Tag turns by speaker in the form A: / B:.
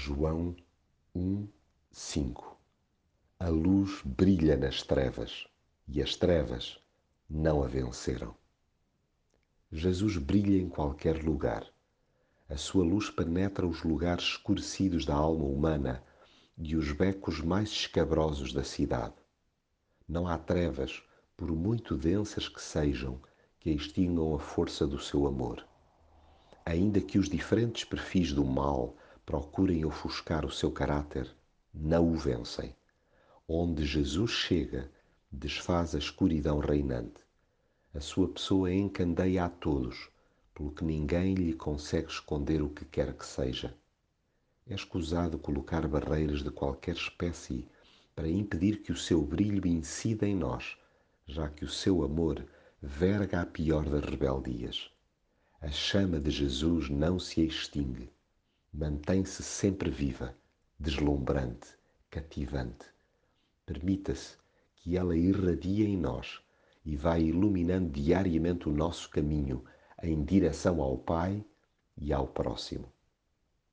A: João 1, 5 A luz brilha nas trevas e as trevas não a venceram. Jesus brilha em qualquer lugar. A sua luz penetra os lugares escurecidos da alma humana e os becos mais escabrosos da cidade. Não há trevas, por muito densas que sejam, que extingam a força do seu amor. Ainda que os diferentes perfis do mal procurem ofuscar o seu caráter, não o vencem. Onde Jesus chega, desfaz a escuridão reinante. A sua pessoa encandeia a todos, pelo que ninguém lhe consegue esconder o que quer que seja. É escusado colocar barreiras de qualquer espécie para impedir que o seu brilho incida em nós, já que o seu amor verga a pior das rebeldias. A chama de Jesus não se extingue mantém-se sempre viva, deslumbrante, cativante. Permita-se que ela irradie em nós e vá iluminando diariamente o nosso caminho em direção ao Pai e ao próximo.